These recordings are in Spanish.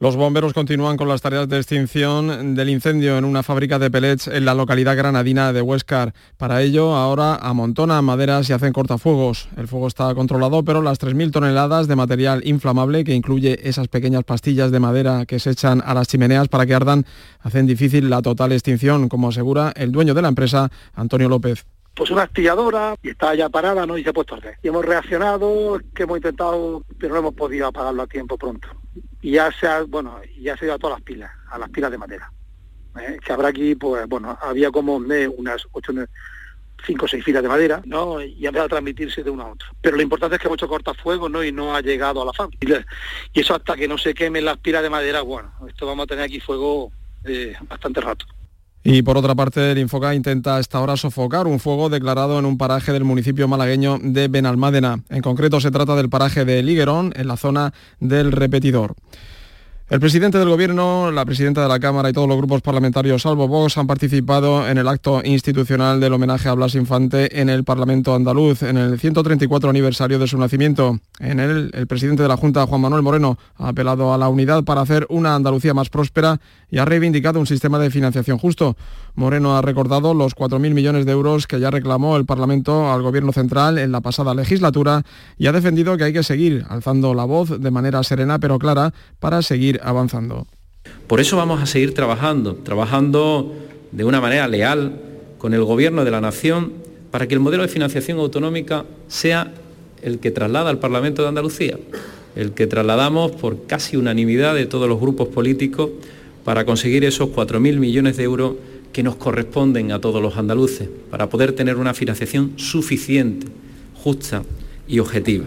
Los bomberos continúan con las tareas de extinción del incendio en una fábrica de pellets en la localidad granadina de Huescar. Para ello, ahora amontonan maderas y hacen cortafuegos. El fuego está controlado, pero las 3.000 toneladas de material inflamable, que incluye esas pequeñas pastillas de madera que se echan a las chimeneas para que ardan, hacen difícil la total extinción, como asegura el dueño de la empresa, Antonio López pues una astilladora y está ya parada ¿no? y se ha puesto a arder. Y hemos reaccionado, que hemos intentado, pero no hemos podido apagarlo a tiempo pronto y ya se ha, bueno, ya se ha ido a todas las pilas, a las pilas de madera. ¿eh? Que habrá aquí, pues bueno, había como unas ocho, cinco o seis filas de madera, ¿no? Y ha empezado a transmitirse de uno a otro. Pero lo importante es que hemos hecho cortafuegos, ¿no? Y no ha llegado a la fábrica. Y eso hasta que no se quemen las pilas de madera, bueno, esto vamos a tener aquí fuego eh, bastante rato. Y por otra parte, el Infoca intenta a esta hora sofocar un fuego declarado en un paraje del municipio malagueño de Benalmádena. En concreto se trata del paraje de Liguerón, en la zona del repetidor. El presidente del Gobierno, la presidenta de la Cámara y todos los grupos parlamentarios, salvo Vox, han participado en el acto institucional del homenaje a Blas Infante en el Parlamento andaluz, en el 134 aniversario de su nacimiento. En él, el presidente de la Junta, Juan Manuel Moreno, ha apelado a la unidad para hacer una Andalucía más próspera y ha reivindicado un sistema de financiación justo. Moreno ha recordado los 4.000 millones de euros que ya reclamó el Parlamento al Gobierno central en la pasada legislatura y ha defendido que hay que seguir alzando la voz de manera serena pero clara para seguir avanzando. Por eso vamos a seguir trabajando, trabajando de una manera leal con el Gobierno de la Nación para que el modelo de financiación autonómica sea el que traslada al Parlamento de Andalucía, el que trasladamos por casi unanimidad de todos los grupos políticos para conseguir esos 4.000 millones de euros que nos corresponden a todos los andaluces, para poder tener una financiación suficiente, justa y objetiva.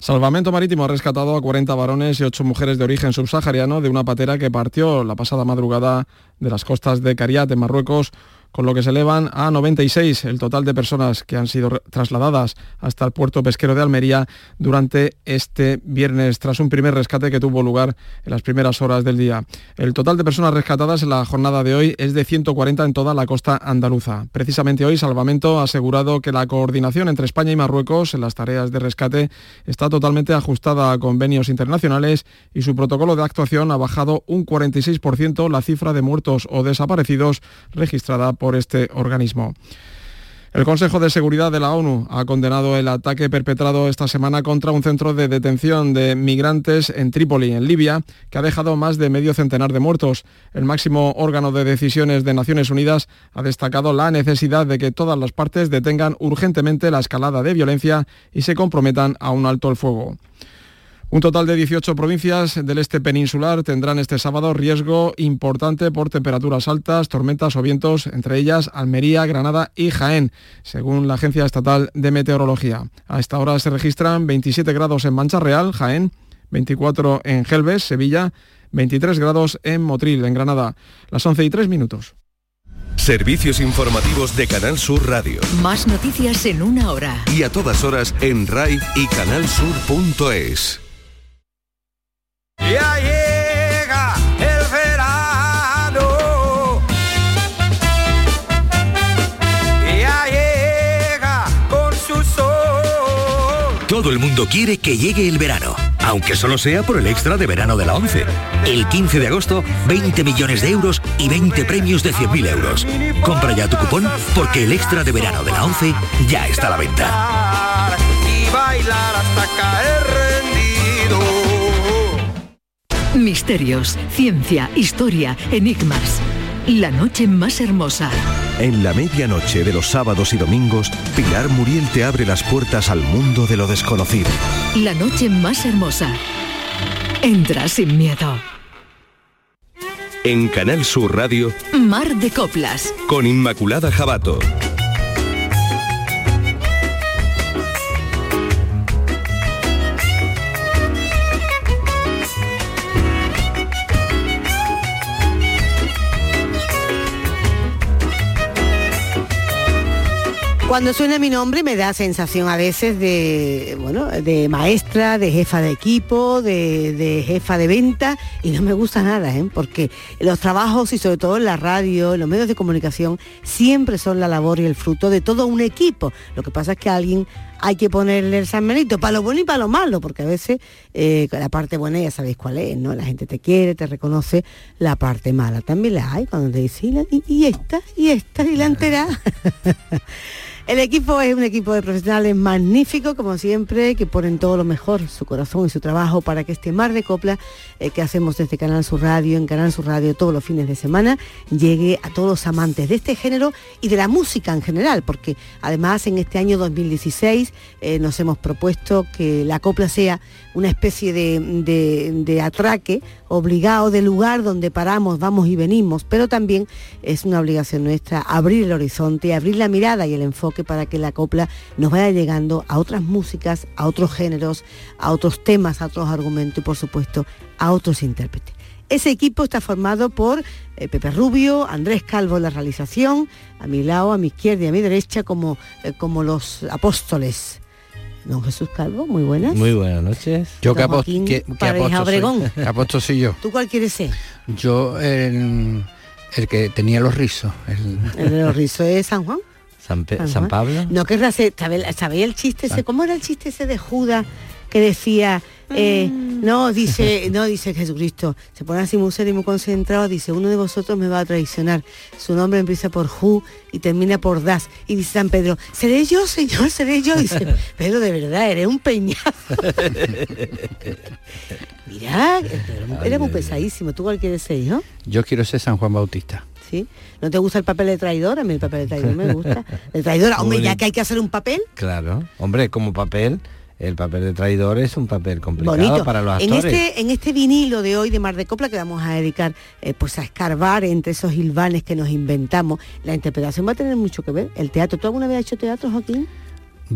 Salvamento Marítimo ha rescatado a 40 varones y 8 mujeres de origen subsahariano de una patera que partió la pasada madrugada de las costas de Cariat, en Marruecos, con lo que se elevan a 96 el total de personas que han sido trasladadas hasta el puerto pesquero de Almería durante este viernes, tras un primer rescate que tuvo lugar en las primeras horas del día. El total de personas rescatadas en la jornada de hoy es de 140 en toda la costa andaluza. Precisamente hoy Salvamento ha asegurado que la coordinación entre España y Marruecos en las tareas de rescate está totalmente ajustada a convenios internacionales y su protocolo de actuación ha bajado un 46% la cifra de muertos o desaparecidos registrada por este organismo. El Consejo de Seguridad de la ONU ha condenado el ataque perpetrado esta semana contra un centro de detención de migrantes en Trípoli, en Libia, que ha dejado más de medio centenar de muertos. El máximo órgano de decisiones de Naciones Unidas ha destacado la necesidad de que todas las partes detengan urgentemente la escalada de violencia y se comprometan a un alto el fuego. Un total de 18 provincias del este peninsular tendrán este sábado riesgo importante por temperaturas altas, tormentas o vientos, entre ellas Almería, Granada y Jaén, según la Agencia Estatal de Meteorología. A esta hora se registran 27 grados en Mancha Real, Jaén, 24 en Gelbes, Sevilla, 23 grados en Motril, en Granada. Las 11 y 3 minutos. Servicios informativos de Canal Sur Radio. Más noticias en una hora. Y a todas horas en RAI y canalsur.es. Ya llega el verano. Ya llega con su sol. Todo el mundo quiere que llegue el verano, aunque solo sea por el extra de verano de la 11. El 15 de agosto, 20 millones de euros y 20 premios de 100.000 euros. Compra ya tu cupón porque el extra de verano de la 11 ya está a la venta. Y bailar hasta caer Misterios, ciencia, historia, enigmas. La noche más hermosa. En la medianoche de los sábados y domingos, Pilar Muriel te abre las puertas al mundo de lo desconocido. La noche más hermosa. Entra sin miedo. En Canal Sur Radio, Mar de Coplas. con Inmaculada Jabato. Cuando suena mi nombre me da sensación a veces de, bueno, de maestra, de jefa de equipo, de, jefa de venta y no me gusta nada, ¿eh? porque los trabajos y sobre todo en la radio, en los medios de comunicación, siempre son la labor y el fruto de todo un equipo. Lo que pasa es que alguien hay que ponerle el San Benito para lo bueno y para lo malo, porque a veces eh, la parte buena ya sabéis cuál es, ¿no? La gente te quiere, te reconoce, la parte mala también la hay cuando te dicen, y, y esta, y esta, y la entera. El equipo es un equipo de profesionales magnífico, como siempre, que ponen todo lo mejor, su corazón y su trabajo para que este mar de copla eh, que hacemos desde Canal Sur Radio, en Canal Sur Radio todos los fines de semana, llegue a todos los amantes de este género y de la música en general, porque además en este año 2016 eh, nos hemos propuesto que la copla sea una especie de, atraque obligado de lugar donde paramos, vamos y venimos, pero también es una obligación nuestra abrir el horizonte, abrir la mirada y el enfoque para que la copla nos vaya llegando a otras músicas, a otros géneros, a otros temas, a otros argumentos y por supuesto a otros intérpretes. Ese equipo está formado por eh, Pepe Rubio, Andrés Calvo en la realización, a mi lado, a mi izquierda y a mi derecha como, eh, como los apóstoles. Don Jesús Calvo, muy buenas. Muy buenas noches. Yo que, aposto, que, Obregón. aposto soy yo. ¿Tú cuál quieres ser? Yo el, el que tenía los rizos. El, de los rizos es San Juan. San, San, Pablo. No querrás ser, ¿sabéis el chiste ese? ¿Cómo era el chiste ese de Judas que decía eh, mm. no, dice, no, dice Jesucristo, se pone así muy serio y muy concentrado, dice, uno de vosotros me va a traicionar. Su nombre empieza por Ju y termina por Das. Y dice San Pedro, seré yo, señor, seré yo. dice, Pedro, de verdad, eres un peñazo. Mira, era muy pesadísimo. ¿Tú cuál quieres ser, yo? Yo quiero ser San Juan Bautista. ¿Sí? ¿No te gusta el papel de traidor? A mí el papel de traidor me gusta. El traidor, hombre, ya que hay que hacer un papel. Claro, hombre, como papel el papel de traidor es un papel complicado para los actores. En este, en este vinilo de hoy de Mar de Copla que vamos a dedicar eh, pues a escarbar entre esos hilvanes que nos inventamos, la interpretación va a tener mucho que ver. El teatro, ¿tú alguna vez has hecho teatro, Joaquín?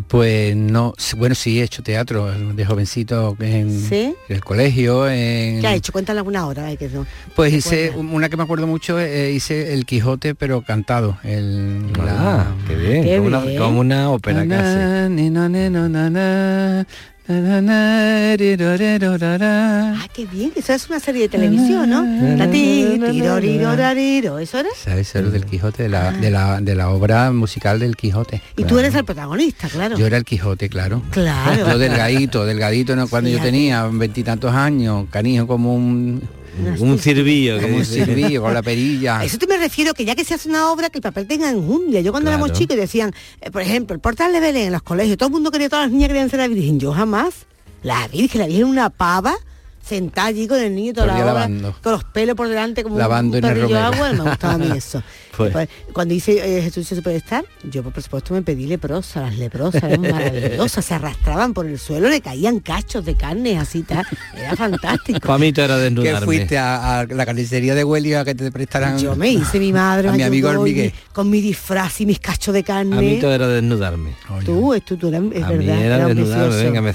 Pues no, bueno, sí he hecho teatro de jovencito en, el colegio. En... ¿Qué ha hecho? Cuéntale alguna hora. que pues hice, una que me acuerdo mucho, eh, hice El Quijote, pero cantado. El, ah, qué bien, como, Una, como, Una, ópera casi. Ah, qué bien, eso es una serie de televisión, ¿no? ¿Eso era? ¿Sabes? Eso del Quijote, de la, de, la, de la obra musical del Quijote. Y tú eres el protagonista, claro. Yo era el Quijote, claro. Claro. Yo delgadito, delgadito, ¿no? cuando yo tenía veintitantos años, canijo como un un cirbillo. Como un cirbillo con la perilla. eso te me refiero, que ya que se hace una obra, que el papel tenga enjundia. Yo cuando éramos chicos decían, eh, por ejemplo, el portal de Belén en los colegios, todo el mundo quería, todas las niñas querían ser la Virgen. Yo jamás. La Virgen, la Virgen una pava sentada allí con el niño toda la hora, con los pelos por delante como lavando un perrillo de agua, me gustaba a mí eso. Pues. Cuando hice eh, Jesús se puede estar, yo por supuesto me pedí leprosa, las leprosas eran maravillosas, se arrastraban por el suelo, le caían cachos de carne así tal, era fantástico. Para mí era desnudarme. ¿Qué fuiste a, la carnicería de Huelva a que te prestaran? Yo me hice mi madre, a mi amigo Miguel. con mi disfraz y mis cachos de carne. A mí todo era desnudarme. Tú, esto tú, es a verdad. Mí era, desnudarme, venga, me,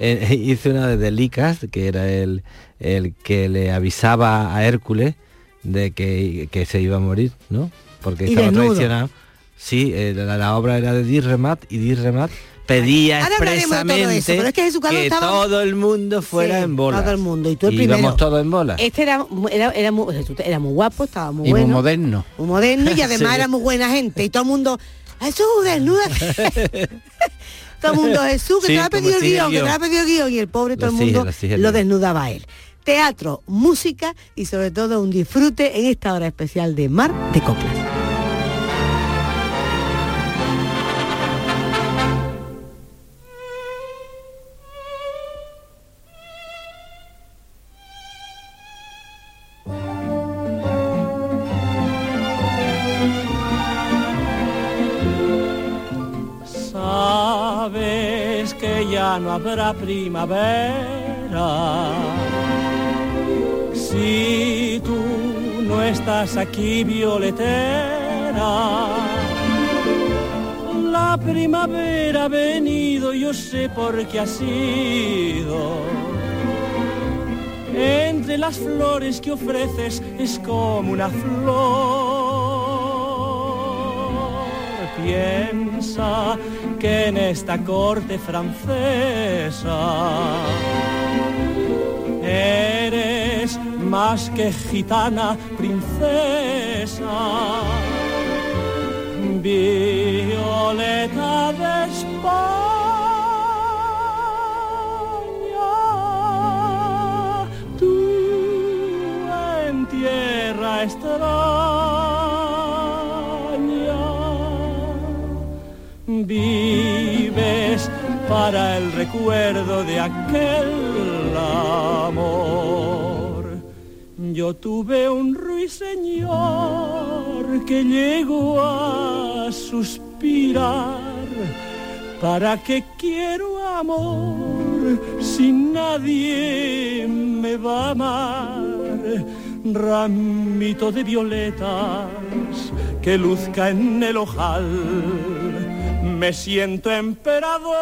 eh, hice una de Licas, que era el, el que le avisaba a Hércules de que, que se iba a morir, ¿no? Porque estaba traicionado. Sí, eh, la, obra era de Dirremat y Dirremat pedía expresamente que, todo el mundo fuera en bola. Todo el mundo. Y tú el primero. Íbamos todos en bola. Este era, era, era, muy, era muy guapo, estaba muy y bueno. muy moderno. Muy moderno y además era muy buena gente. Y todo el mundo, eso desnuda. todo el mundo, Jesús, que te ha pedido el guion, que te ha pedido el guion. Y el pobre todo el mundo lo desnudaba a él teatro, música y sobre todo un disfrute en esta hora especial de Mar de Coplas. Sabes que ya no habrá primavera si tú no estás aquí, violetera, la primavera ha venido, yo sé por qué ha sido. Entre las flores que ofreces es como una flor piensa que en esta corte francesa eres más que gitana princesa. Violeta de vives para el recuerdo de aquel amor. Yo tuve un ruiseñor que llegó a suspirar. ¿Para qué quiero amor si nadie me va a amar? Ramito de violetas que luzca en el ojal, me siento emperador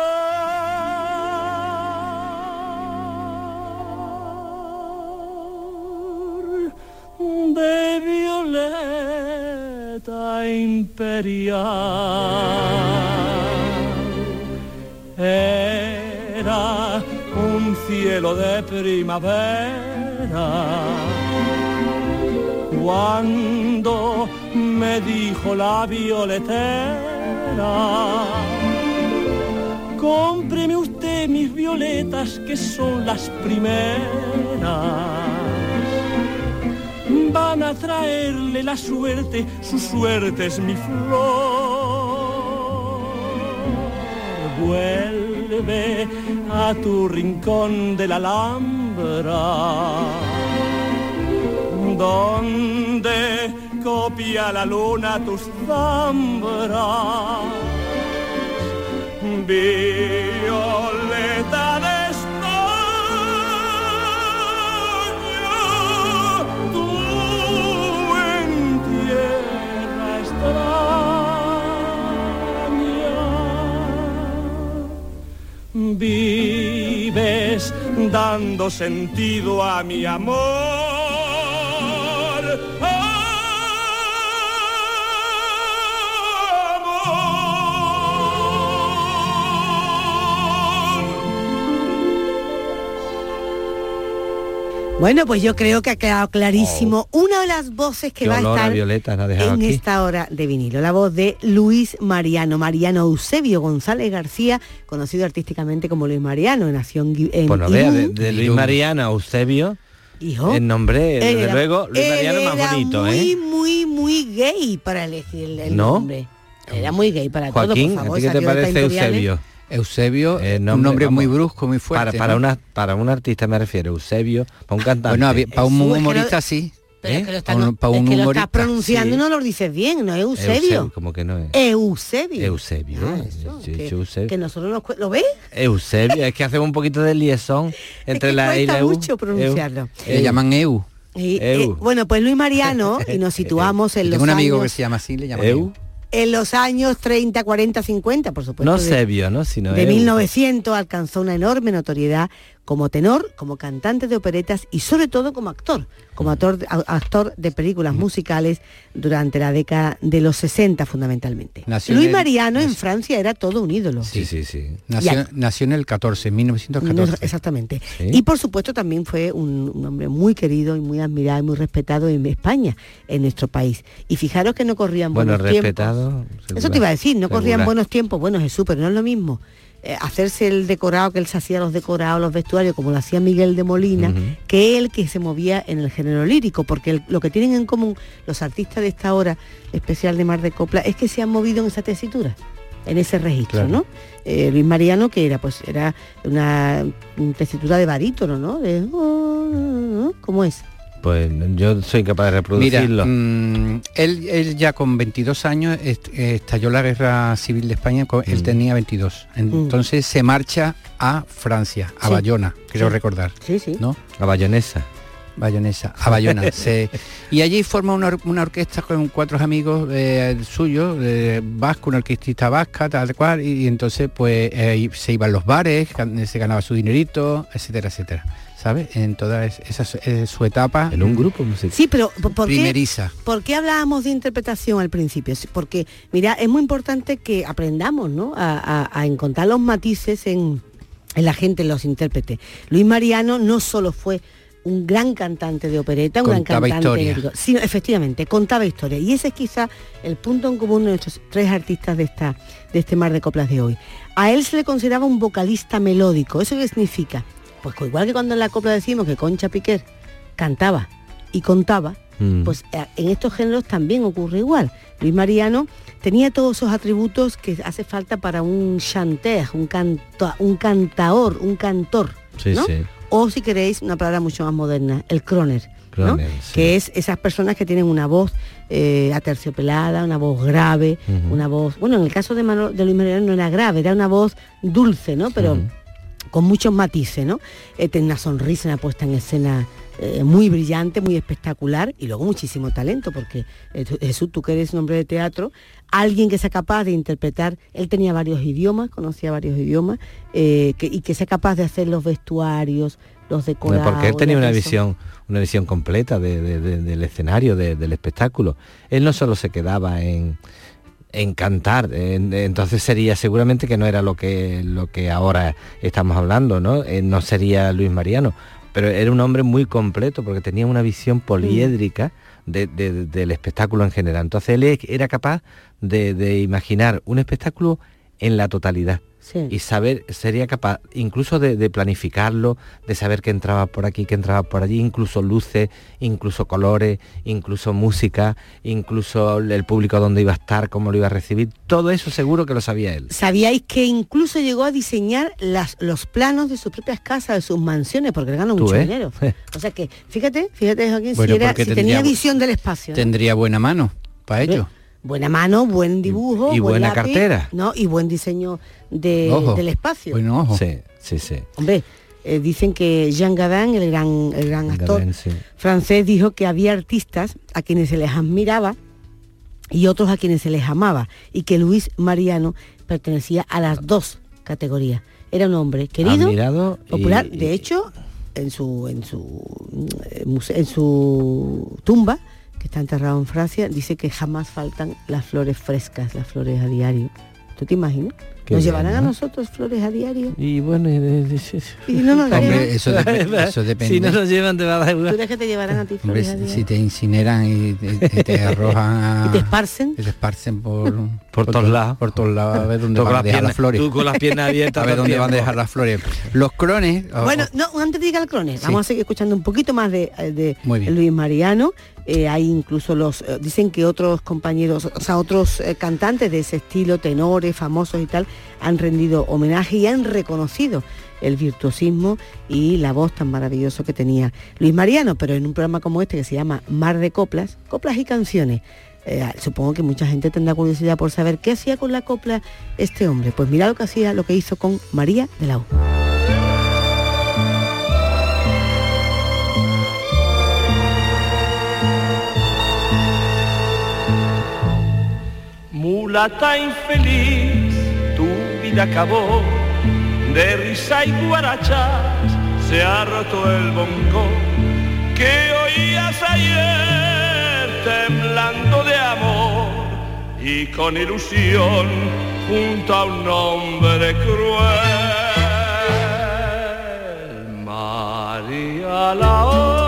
de violeta imperial. Era un cielo de primavera cuando me dijo la violetera, cómpreme usted mis violetas que son las primeras. Van a traerle la suerte, su suerte es mi flor. Vuelve a tu rincón de la Alhambra donde copia la luna tus zambras. Violeta de España, tú en tierra extraña. Vives dando sentido a mi amor. Bueno, pues yo creo que ha quedado clarísimo una de las voces que Qué va a estar Violeta en aquí. esta hora de vinilo, la voz de Luis Mariano, Mariano Eusebio González García, conocido artísticamente como Luis Mariano, nació en, en Pues no vea, de, Luis Mariano a Eusebio, Hijo. el nombre, Él desde era- luego, Luis Mariano más era bonito, muy, ¿eh? muy, muy gay para elegir el, el ¿No? nombre. Era muy gay para Joaquín, todo, por favor. ¿a ti qué te salió de parece? Eusebio, Eh, un nombre vamos, muy brusco, muy fuerte. Para, para, ¿no? una, para un artista me refiero, Eusebio, para un cantante. Bueno, había- para un Jesús, es que humorista lo- sí. Pero ¿Eh? es que lo, no- es que humorista, estás pronunciando sí. y no lo dices bien, no es Eusebio. como que no es. Eusebio. Eusebio. Ah, eso, Sí, que, Eusebio. que nosotros nos ¿Lo ves? Eusebio, es que hacemos un poquito de liaison entre que la E y la U. mucho pronunciarlo. Eu. Le llaman EU. Y, Eu. eh, bueno, pues Luis Mariano, y nos situamos en los Tengo un amigo años, que se llama así, le llaman Eu. EU. En los años 30, 40, 50, por supuesto. No de- Sebio, ¿no? Sino de Eu. 1900 alcanzó una enorme notoriedad como tenor, como cantante de operetas y sobre todo como actor, como actor, actor de películas musicales durante la década de los 60 fundamentalmente. Nació Luis Mariano en Francia era todo un ídolo. Sí, sí, sí. Nació, nació en el 14, en 1914. Exactamente. Sí. Y por supuesto también fue un, un hombre muy querido y muy admirado y muy respetado en España, en nuestro país. Y fijaros que no corrían Bueno, buenos tiempos. respetado. Eso te iba a decir, no corrían buenos tiempos. Bueno, Jesús, pero no es lo mismo. Eh, hacerse el decorado, que él se hacía los decorados, los vestuarios, como lo hacía Miguel de Molina, que él que se movía en el género lírico, porque el- lo que tienen en común los artistas de esta hora especial de Mar de Copla es que se han movido en esa tesitura, en ese registro, Claro. ¿no? Eh, Luis Mariano, que era pues era una, una tesitura de barítono, ¿no? De, oh, ¿Cómo es? Pues yo soy capaz de Mira, reproducirlo. mm, él, él ya con 22 años est- estalló la guerra civil de España, él Mm. tenía 22. Entonces se marcha a Francia, a Sí. Bayona, creo Sí. recordar, Sí, sí. ¿no? La bayonesa. Bayonesa, a Bayona. se- y allí forma una, or- una orquesta con cuatro amigos eh, suyos, eh, vasco, una orquestista vasca, tal cual, y, y entonces pues eh, se iban a los bares, se ganaba su dinerito, etcétera, etcétera. ¿Sabes? En toda esa eh, su etapa. En un grupo musical. Sí, pero ¿por Primeriza. Qué, ¿por qué hablábamos de interpretación al principio? Porque, mira, es muy importante que aprendamos, ¿no? A, encontrar los matices en, la gente, en los intérpretes. Luis Mariano no solo fue un gran cantante de opereta, un gran cantante historia. sino efectivamente, contaba historia. Y ese es quizá el punto en común de nuestros tres artistas de, esta, de este mar de coplas de hoy. A él se le consideraba un vocalista melódico. ¿Eso qué significa? Pues igual que cuando en la copla decimos que Concha Piquer cantaba y contaba, mm. pues eh, en estos géneros también ocurre igual. Luis Mariano tenía todos esos atributos que hace falta para un chanteur, un, canto, un cantaor, un cantor. O si queréis, una palabra mucho más moderna, el croner. que es esas personas que tienen una voz eh, aterciopelada, una voz grave, una voz, bueno, en el caso de, de, Luis Mariano no era grave, era una voz dulce, ¿no? Pero con muchos matices, ¿no? Eh, tiene una sonrisa, una puesta en escena eh, muy brillante, muy espectacular y luego muchísimo talento, porque eh, Jesús, tú que eres un hombre de teatro, alguien que sea capaz de interpretar, él tenía varios idiomas, conocía varios idiomas, y que sea capaz de hacer los vestuarios, los decorados. porque él tenía una visión, una visión completa del escenario, del espectáculo. Él no solo se quedaba en encantar. Entonces sería seguramente que no era lo que, lo que ahora estamos hablando, ¿no? Eh, no sería Luis Mariano, pero era un hombre muy completo porque tenía una visión poliédrica del espectáculo en general. Entonces él era capaz de imaginar un espectáculo en la totalidad y saber, sería capaz incluso de, planificarlo, de saber que entraba por aquí, que entraba por allí, incluso luces, incluso colores, incluso música, incluso el público donde iba a estar, cómo lo iba a recibir, todo eso seguro que lo sabía él. ¿Sabíais que incluso llegó a diseñar las, los planos de sus propias casas, de sus mansiones, porque ganó mucho dinero? o sea que, fíjate, fíjate Joaquín, si, tenía visión del espacio. Tendría buena mano para ello buena mano, buen dibujo. Y, buena cartera. ¿no? Y buen diseño del espacio. Buen ojo. Sí, sí, sí. Hombre, eh, dicen que Jean Gabin, el gran, el gran actor francés, dijo que había artistas a quienes se les admiraba y otros a quienes se les amaba y que Luis Mariano pertenecía a las dos categorías. Era un hombre querido, popular, de hecho, en su en su eh, en su tumba que está enterrado en Francia, dice que jamás faltan las flores frescas, las flores a diario. ¿Tú te imaginas? ¿Nos llevarán a nosotros flores a diario? Y bueno, y, no nos Hombre, eso, eso, depende. Si no nos llevan te va a dar igual. ¿Tú crees que te llevarán a ti flores a diario? Si te incineran y te, arrojan a... ¿Y te esparcen? te esparcen por, por, todos lados. Por todos lados, a ver dónde van a dejar las flores. Tú con las piernas abiertas. a ver dónde van a dejar las flores. Los crones... Bueno, no, antes de llegar al crones, vamos a seguir escuchando un poquito más de, de Luis Mariano eh, hay incluso los, eh, dicen que otros compañeros, o sea, otros eh, cantantes de ese estilo, tenores, famosos y tal, han rendido homenaje y han reconocido el virtuosismo y la voz tan maravillosa que tenía Luis Mariano, pero en un programa como este que se llama Mar de Coplas, Coplas y Canciones. supongo que mucha gente tendrá curiosidad por saber qué hacía con la copla este hombre. Pues mira lo que hacía, lo que hizo con María de la U. mulata infeliz, vida acabó, de risa y guarachas se ha roto el bongo que oías ayer temblando de amor y con ilusión junto a un hombre cruel. María la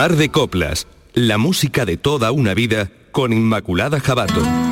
Mar de Coplas, la música de toda una vida con Inmaculada Jabato.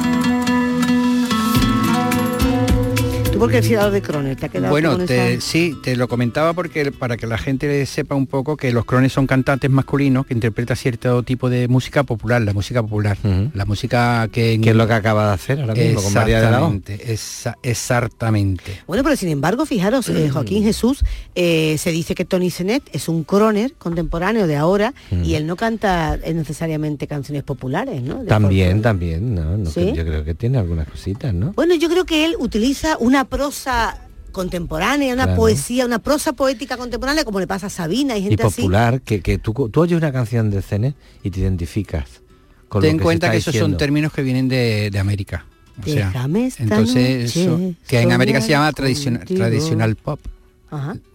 ¿Tú por qué has de Croner? ¿Te ha quedado Bueno, con te- esa- sí, te lo comentaba porque para que la gente sepa un poco que los crones son cantantes masculinos que interpretan cierto tipo de música popular, la música popular, la música que... Que es lo que acaba de hacer ahora mismo con María de la esa- exactamente. Bueno, pero sin embargo, fijaros, eh, Joaquín Jesús, eh, se dice que Tony Senet es un croner contemporáneo de ahora y él no canta eh, necesariamente canciones populares, ¿no? De También, también, ¿no? No, ¿Sí? Yo creo que tiene algunas cositas, ¿no? Bueno, yo creo que él utiliza una prosa contemporánea, una Claro. poesía, una prosa poética contemporánea, como le pasa a Sabina y Y gente así. popular, que, que tú, tú oyes una canción de Cenet y te identificas con Ten en que cuenta que esos son términos que vienen de, de América. O sea, entonces, eso- que en América se llama tradicional, tradicional pop.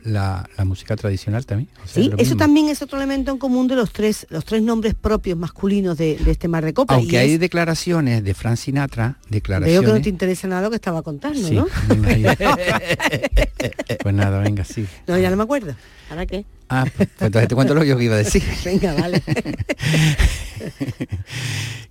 La, la música tradicional también. o sea, Sí, eso mismo. también es otro elemento en común de los tres, los tres nombres propios masculinos de, de este mar de copa. Aunque y hay es- declaraciones de Frank Sinatra, veo declaraciones... que no te interesa nada lo que estaba contando, Sí, ¿no? pues nada, venga, sí. No, ya no me acuerdo. ¿Ahora qué? Ah, pues entonces te cuento lo que yo iba a decir. Venga, vale.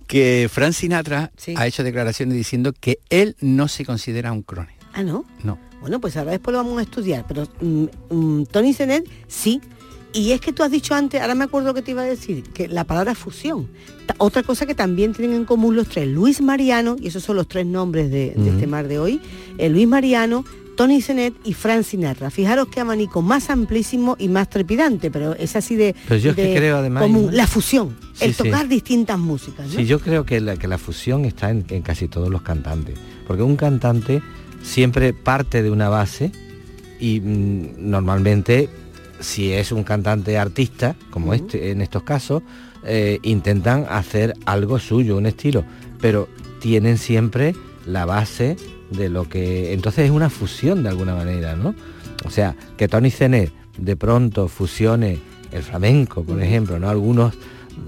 que Frank Sinatra Sí. ha hecho declaraciones diciendo que él no se considera un crone. ah, ¿no? No. Bueno, pues ahora después lo vamos a estudiar, pero mm, mm, Tony Senet sí. Y es que tú has dicho antes, ahora me acuerdo que te iba a decir, que la palabra fusión. Otra cosa que también tienen en común los tres, Luis Mariano, y esos son los tres nombres de, de este mar de hoy, eh, Luis Mariano, Tony Senet y Frank Sinatra. Fijaros qué abanico más amplísimo y más trepidante, pero es así de, Pero yo que creo, además, la fusión, Sí, el sí. tocar distintas músicas. ¿no? Sí, yo creo que la, que la fusión está en, en casi todos los cantantes. Porque un cantante siempre parte de una base y mm, normalmente si es un cantante artista, como este en estos casos, eh, intentan hacer algo suyo, un estilo, pero tienen siempre la base de lo que... Entonces es una fusión de alguna manera, ¿no? O sea, que Tony Zenet de pronto fusione el flamenco, por ejemplo, ¿no? Algunos,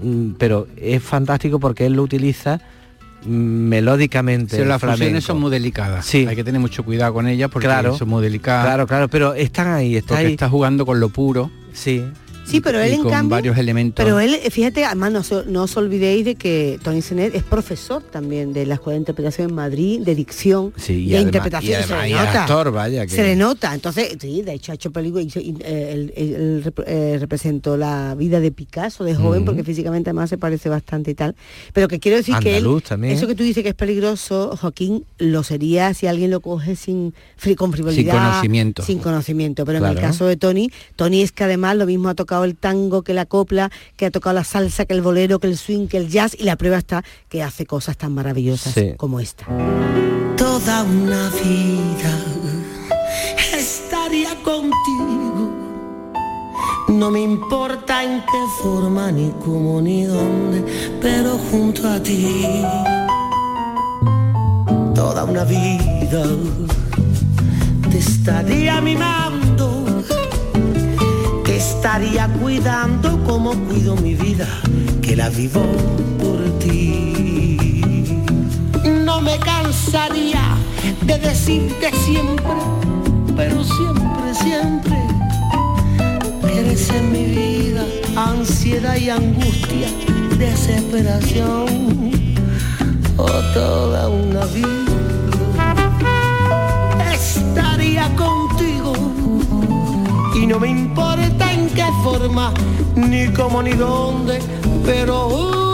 mm, pero es fantástico porque él lo utiliza melódicamente. Sí, las fusiones son muy delicadas. Sí. Hay que tener mucho cuidado con ellas porque Claro. son muy delicadas. Claro, claro, pero están ahí, está porque ahí. está jugando con lo puro. Sí. Sí, pero él y en con cambio... varios elementos. Pero él, eh, fíjate, además no, os- no os olvidéis de que Tony Senet es profesor también de la Escuela de Interpretación en Madrid, de dicción Sí, y de además- interpretación. y se le nota. actor, vaya, que- Se le nota. Entonces, sí, de hecho ha hecho películas, eh, él, él- eh, representó la vida de Picasso de joven, porque físicamente además se parece bastante y tal. Pero que quiero decir que Andaluz también. eso que tú dices que es peligroso, Joaquín, lo sería si alguien lo coge sin con frivolidad. conocimiento. Sin conocimiento. Pero en el caso de Tony, Tony es que además lo mismo ha tocado el tango que la copla, que ha tocado la salsa, que el bolero, que el swing, que el jazz, y la prueba está que hace cosas tan maravillosas Sí. como esta. Toda una vida estaría contigo. No me importa en qué forma, ni cómo, ni dónde, pero junto a ti. Toda una vida te estaría mimando, estaría cuidando como cuido mi vida, que la vivo por ti. No me cansaría de decirte siempre, pero siempre, siempre, eres en mi vida ansiedad y angustia, desesperación, o toda una vida. Forma, ni cómo, ni dónde, pero junto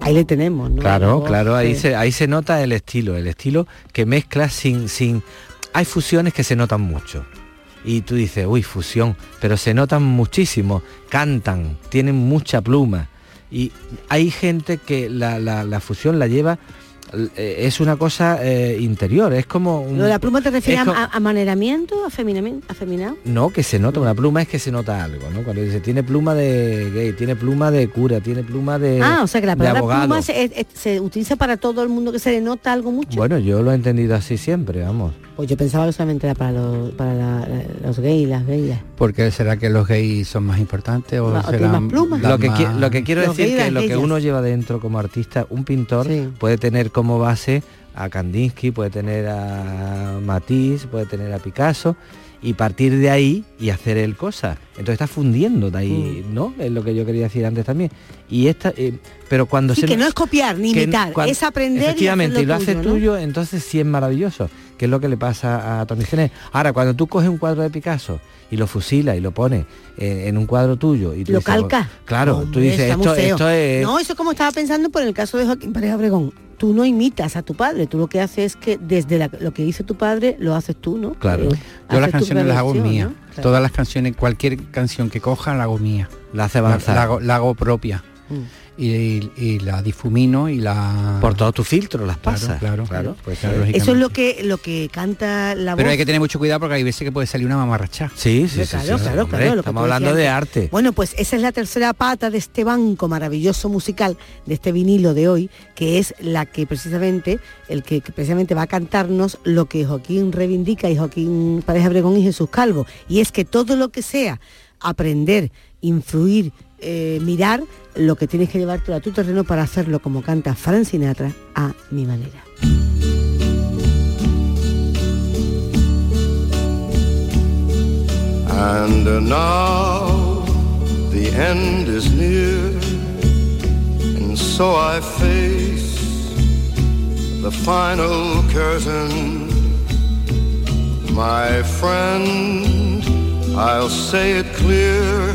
Ahí le tenemos, ¿no? Claro, claro, ahí sí. se, ahí se nota el estilo, el estilo que mezcla sin, sin. Hay fusiones que se notan mucho. Y tú dices, uy, fusión, pero se notan muchísimo, cantan, tienen mucha pluma. Y hay gente que la, la- la fusión la lleva, es una cosa eh, interior, es como un... ¿Lo de la pluma te refieres es a, a- amaneramiento, afeminamiento, afeminado? No, que se nota, una pluma es que se nota algo, ¿no? Cuando dice, tiene pluma de gay, tiene pluma de cura, tiene pluma de ah, o sea que la palabra pluma se, se utiliza para todo el mundo que se le nota algo mucho. Bueno, yo lo he entendido así siempre, vamos. Pues yo pensaba que solamente era para los, para la- los gays y las gays. Porque será que los gays son más importantes o o serán más plumas. Lo que, más- lo que quiero Los decir y que lo que uno lleva dentro como artista, un pintor puede tener como base a Kandinsky, puede tener a Matisse, puede tener a Picasso y partir de ahí y hacer él cosas. Entonces está fundiendo de ahí, Mm. ¿no? Es lo que yo quería decir antes también. Y esta, eh, pero cuando Sí, se que no es copiar ni que imitar, es aprender y efectivamente hacerlo lo tuyo, ¿no? tuyo entonces sí es maravilloso que es lo que le pasa a Tony Gené ahora cuando tú coges un cuadro de Picasso y lo fusilas y lo pones en, en un cuadro tuyo y tú Lo dices, calca. claro tú Hombre, dices está muy esto, esto es No, eso es como estaba pensando por el caso de Joaquín Pérez Obregón. Tú no imitas a tu padre, tú lo que haces es que desde la- lo que dice tu padre lo haces tú, ¿no? Claro. Eh, Yo las canciones las hago versión, mías. ¿no? Claro. Todas las canciones, cualquier canción que coja la hago mía. La hace avanzar. La, hago, la hago propia. Mm. Y, y- y la difumino y la... por todos tus filtros las pasas claro, claro pues, claro. Eso es lo que lo que canta la Pero voz. hay que tener mucho cuidado porque hay veces que puede salir una mamarracha. sí sí sí, claro, sí, claro, hombre, claro, lo que estamos hablando decías de arte Bueno, pues esa es la tercera pata de este banco maravilloso musical, de este vinilo de hoy, que es la que precisamente, el que, que precisamente va a cantarnos lo que Joaquín reivindica y Joaquín Pareja Bregón y Jesús Calvo. Y es que todo lo que sea aprender, influir, eh, mirar, lo que tienes que llevártelo a tu terreno para hacerlo como canta Frank Sinatra a mi manera. And now the end is near, and so I face the final curtain. My friend, I'll say it clear,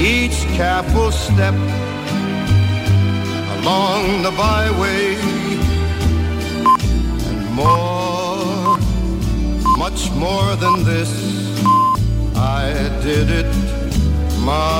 each careful step along the byway and more, much more than this. I did it my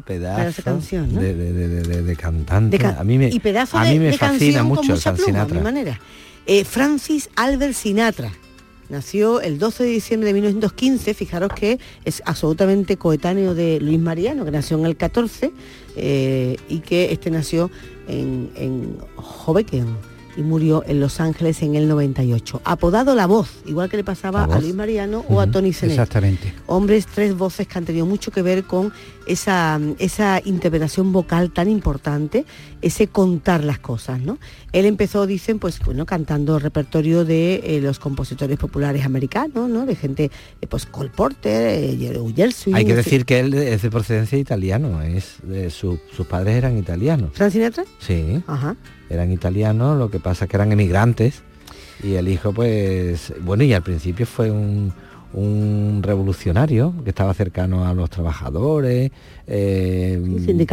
pedazo, de canción, ¿no? de, de- de- de- de cantante. a mí me, y pedazo a de, mí me de fascina mucho Frank pluma, a Sinatra. mi manera. Eh, Francis Albert Sinatra nació el 12 de diciembre de 1915, fijaros que es absolutamente coetáneo de Luis Mariano, que nació en el 14 eh, y que este nació en, en Hoboken y murió en Los Ángeles en el 98. Apodado La Voz, igual que le pasaba a. Luis Mariano o a Tony Sennett Exactamente. hombres, tres voces que han tenido mucho que ver con esa, esa interpretación vocal tan importante, ese contar las cosas, ¿no? Él empezó, dicen, pues bueno, cantando repertorio de eh, los compositores populares americanos, ¿no? De gente, eh, pues Cole Porter, eh, Gershwin, Hay que decir que él es de procedencia italiano, es de su- sus padres eran italianos. ¿Frank Sinatra? Sí, Ajá. eran italianos, lo que pasa que eran emigrantes y el hijo pues, bueno, y al principio fue un, un revolucionario que estaba cercano a los trabajadores, eh,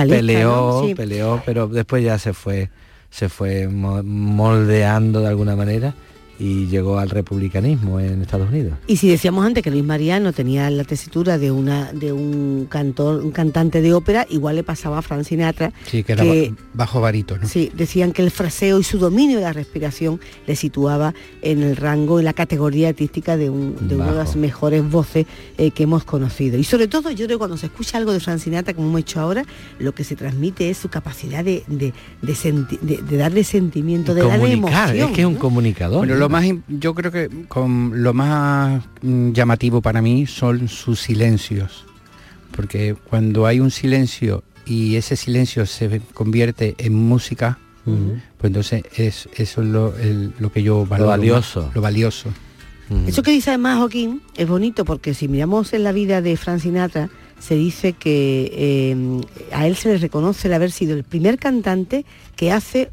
peleó, ¿no? Sí. peleó, pero después ya se fue, se fue mo- moldeando de alguna manera y llegó al republicanismo en Estados Unidos. Y si decíamos antes que Luis Mariano tenía la tesitura de una de un cantor, un cantante de ópera, igual le pasaba a Frank Sinatra. Sí, que era ba- bajo varito, ¿no? Sí, decían que el fraseo y su dominio de la respiración le situaba en el rango, en la categoría artística de, un- de una de las mejores voces eh, que hemos conocido. Y sobre todo, yo creo que cuando se escucha algo de Frank Sinatra, como hemos hecho ahora, lo que se transmite es su capacidad de, de, de senti- de- de darle sentimiento, de darle Comunicar, emoción. es que es un ¿no? comunicador. Bueno, lo más, yo creo que con lo más mm, llamativo para mí son sus silencios, porque cuando hay un silencio y ese silencio se convierte en música, pues entonces es eso es lo, el- lo que yo valoro. más, valioso. Lo valioso. Eso que dice además Joaquín es bonito porque si miramos en la vida de Frank Sinatra, se dice que eh, a él se le reconoce el haber sido el primer cantante que hace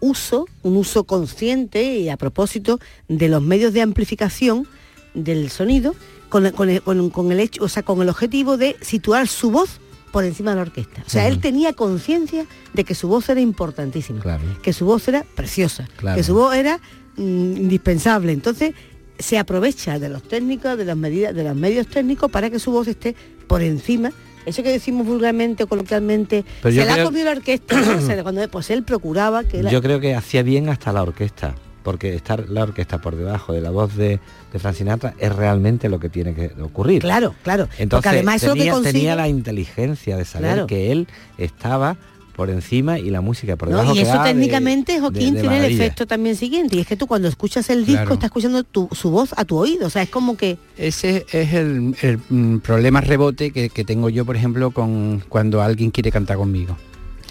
uso, un uso consciente y a propósito de los medios de amplificación del sonido con, el- con con- con el hecho, o sea, con el objetivo de situar su voz por encima de la orquesta. O sea, él tenía conciencia de que su voz era importantísima, que su voz era preciosa, Claro. que su voz era mm, indispensable. Entonces, se aprovecha de los técnicos, de las medidas, de los medios técnicos para que su voz esté por encima. Eso que decimos vulgarmente o coloquialmente, Pero se la ha creo- comido la orquesta. O sea, cuando, pues él procuraba que la- Yo creo que hacía bien hasta la orquesta, porque estar la orquesta por debajo de la voz de, de Frank Sinatra es realmente lo que tiene que ocurrir. Claro, claro. Entonces Porque además eso lo que tenía, consigue- tenía la inteligencia de saber Claro. que él estaba por encima y la música por No, debajo y eso técnicamente, de- Joaquín, de tiene el efecto también siguiente, y es que tú cuando escuchas el disco Claro. estás escuchando tu- su voz a tu oído, o sea, es como que... Ese es el, el, mm, problema rebote que, que tengo yo, por ejemplo, con cuando alguien quiere cantar conmigo.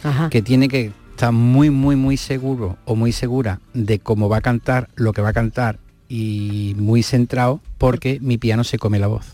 Ajá. Que tiene que estar muy, muy, muy seguro o muy segura de cómo va a cantar, lo que va a cantar y muy centrado porque mi piano se come la voz.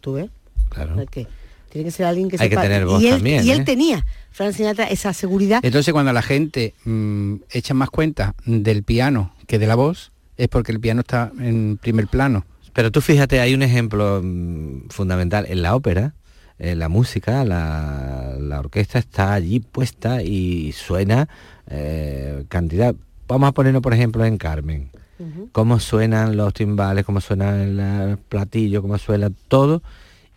¿Tú ves? Claro. Que tiene que ser alguien que Hay que tener voz y él, también, Y él ¿eh? tenía, Frank Sinatra, esa seguridad. Entonces cuando la gente mm, echa más cuenta del piano que de la voz, es porque el piano está en primer plano. Pero tú fíjate, hay un ejemplo mm, fundamental en la ópera, en la música, la, la orquesta está allí puesta y suena eh, cantidad. Vamos a ponerlo, por ejemplo, en Carmen. Cómo suenan los timbales, cómo suena el platillo, cómo suena todo.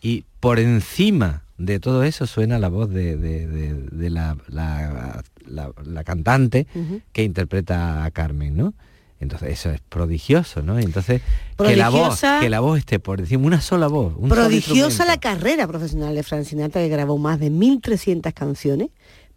Y por encima de todo eso suena la voz de, de- de- de la, la- la- la cantante que interpreta a Carmen, ¿no? Entonces eso es prodigioso, ¿no? Entonces que la voz, que la voz esté por encima, una sola voz, un Prodigiosa la carrera profesional de Frank Sinatra, que grabó más de 1.300 canciones,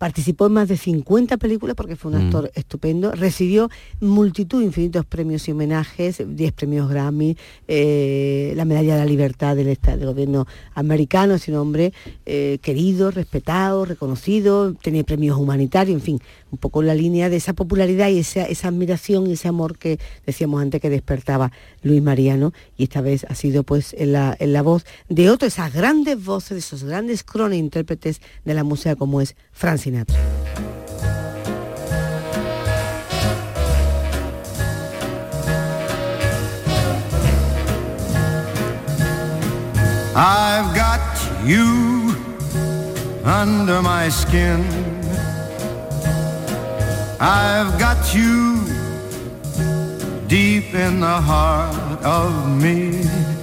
participó en más de 50 películas porque fue un Mm. actor estupendo, recibió multitud, infinitos premios y homenajes, 10 premios Grammy, eh, la Medalla de la Libertad del, esta- del gobierno americano, es un hombre eh, querido, respetado, reconocido, tenía premios humanitarios, en fin, un poco en la línea de esa popularidad y esa, esa admiración y ese amor que decíamos antes que despertaba Luis Mariano y esta vez ha sido pues en la, en la voz de otro, esas grandes voces, de esos grandes crones intérpretes de la música como es Frank Sinatra. I've got you under my skin. I've got you deep in the heart of me.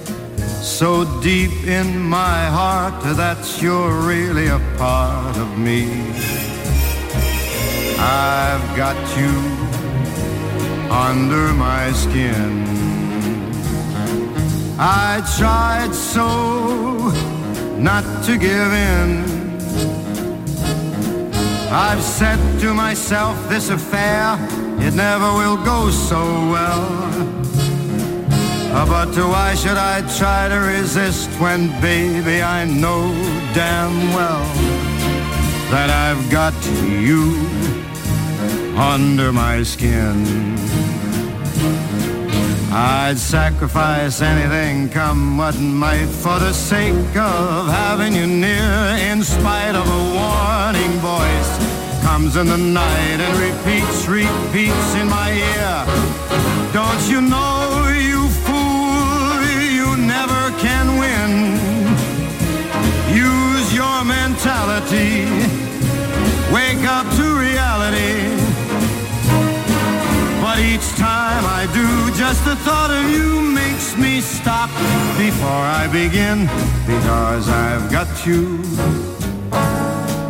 So deep in my heart that you're really a part of me. I've got you under my skin. I tried so not to give in. I've said to myself, this affair, it never will go so well. Uh, But why should I try to resist when, baby, I know damn well that I've got you under my skin. I'd sacrifice anything, come what might, for the sake of having you near. In spite of a warning voice, comes in the night and repeats, repeats in my ear. Don't you know, mentality, wake up to reality. But each time I do, just the thought of you makes me stop before I begin. Because I've got you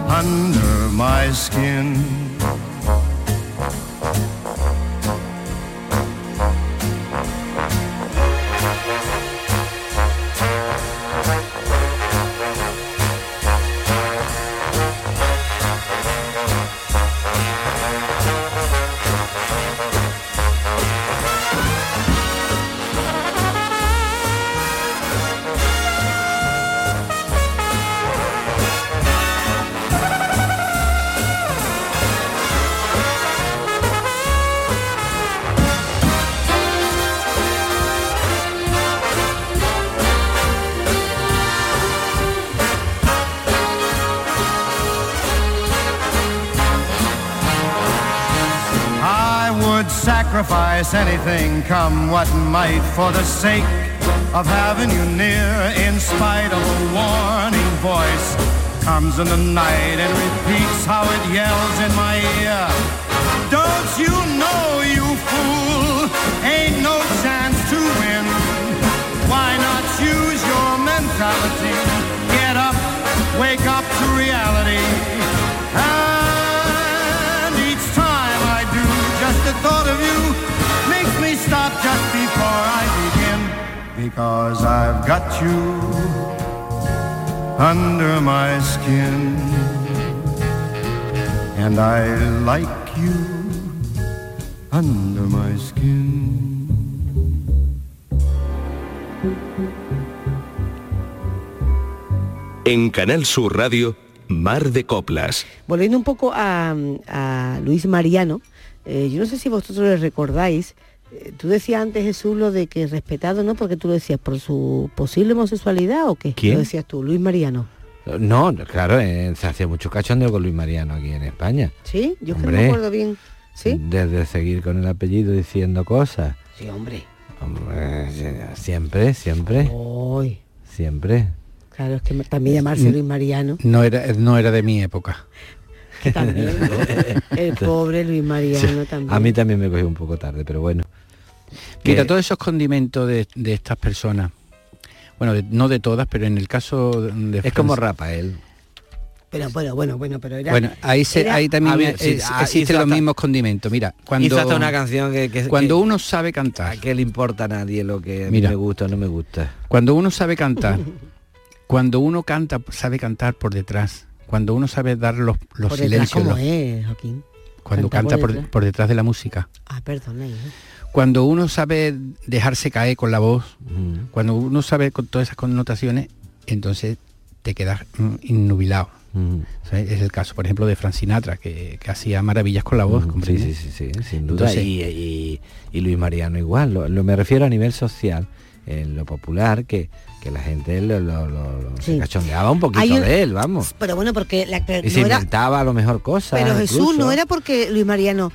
under my skin. Anything, come what might, for the sake of having you near. In spite of a warning voice, comes in the night and repeats how it yells in my ear. Don't you know, you fool, ain't no chance to win. Why not use your mentality? Get up, wake up to reality. And each time I do, just the thought of you just before I begin. Because I've got you under my skin. and I like you under my skin. En Canal Sur Radio, Mar de Coplas. Volviendo un poco a, a Luis Mariano, eh, yo no sé si vosotros le recordáis, eh, tú decías antes Jesús lo de que respetado, ¿no? Porque tú lo decías por su posible homosexualidad o qué? ¿Quién? Lo decías tú, Luis Mariano. No, claro, eh, se hacía mucho cachondeo con Luis Mariano aquí en España. ¿Sí? Yo es que no Hombre. me acuerdo bien. ¿Sí? Desde seguir con el apellido diciendo cosas. Sí, hombre. Hombre, siempre, siempre. Siempre. Claro, es que también llamarse Luis Mariano, No era, no era de mi época. Que también, el pobre Luis Mariano también. A mí también me cogió un poco tarde, pero bueno. Mira, Que- todos esos condimentos de, de estas personas, bueno, de- no de todas, pero en el caso de Es como Rafael. Pero bueno, bueno, bueno, pero era... Bueno, ahí, se, era- ahí también Había- sí, es- ah, existen los hasta- mismos condimentos. Mira, cuando, Hizo hasta una canción que, que- cuando que- uno sabe cantar, ¿A qué le importa a nadie lo que a mí Mira. me gusta o no me gusta? cuando uno sabe cantar, cuando uno canta, sabe cantar por detrás, cuando uno sabe dar los, los por detrás, silencios, ¿cómo los- es, Joaquín? cuando Canta canta por detrás. por detrás de la música, Ah, perdona, hijo. cuando uno sabe dejarse caer con la voz, cuando uno sabe con todas esas connotaciones, entonces te quedas mm, innubilado. O sea, es el caso, por ejemplo, de Frank Sinatra, que, que hacía maravillas con la voz. Sí, sí, sí, sí, sin duda. Entonces- y, y- y Luis Mariano igual. Lo, lo- me refiero a nivel social, en lo popular, que, que la gente lo, lo- lo- lo- se cachondeaba un poquito un- de él, vamos. Pero bueno, porque la, pero Y se era, inventaba a lo mejor cosas. pero Jesús incluso. no era porque Luis Mariano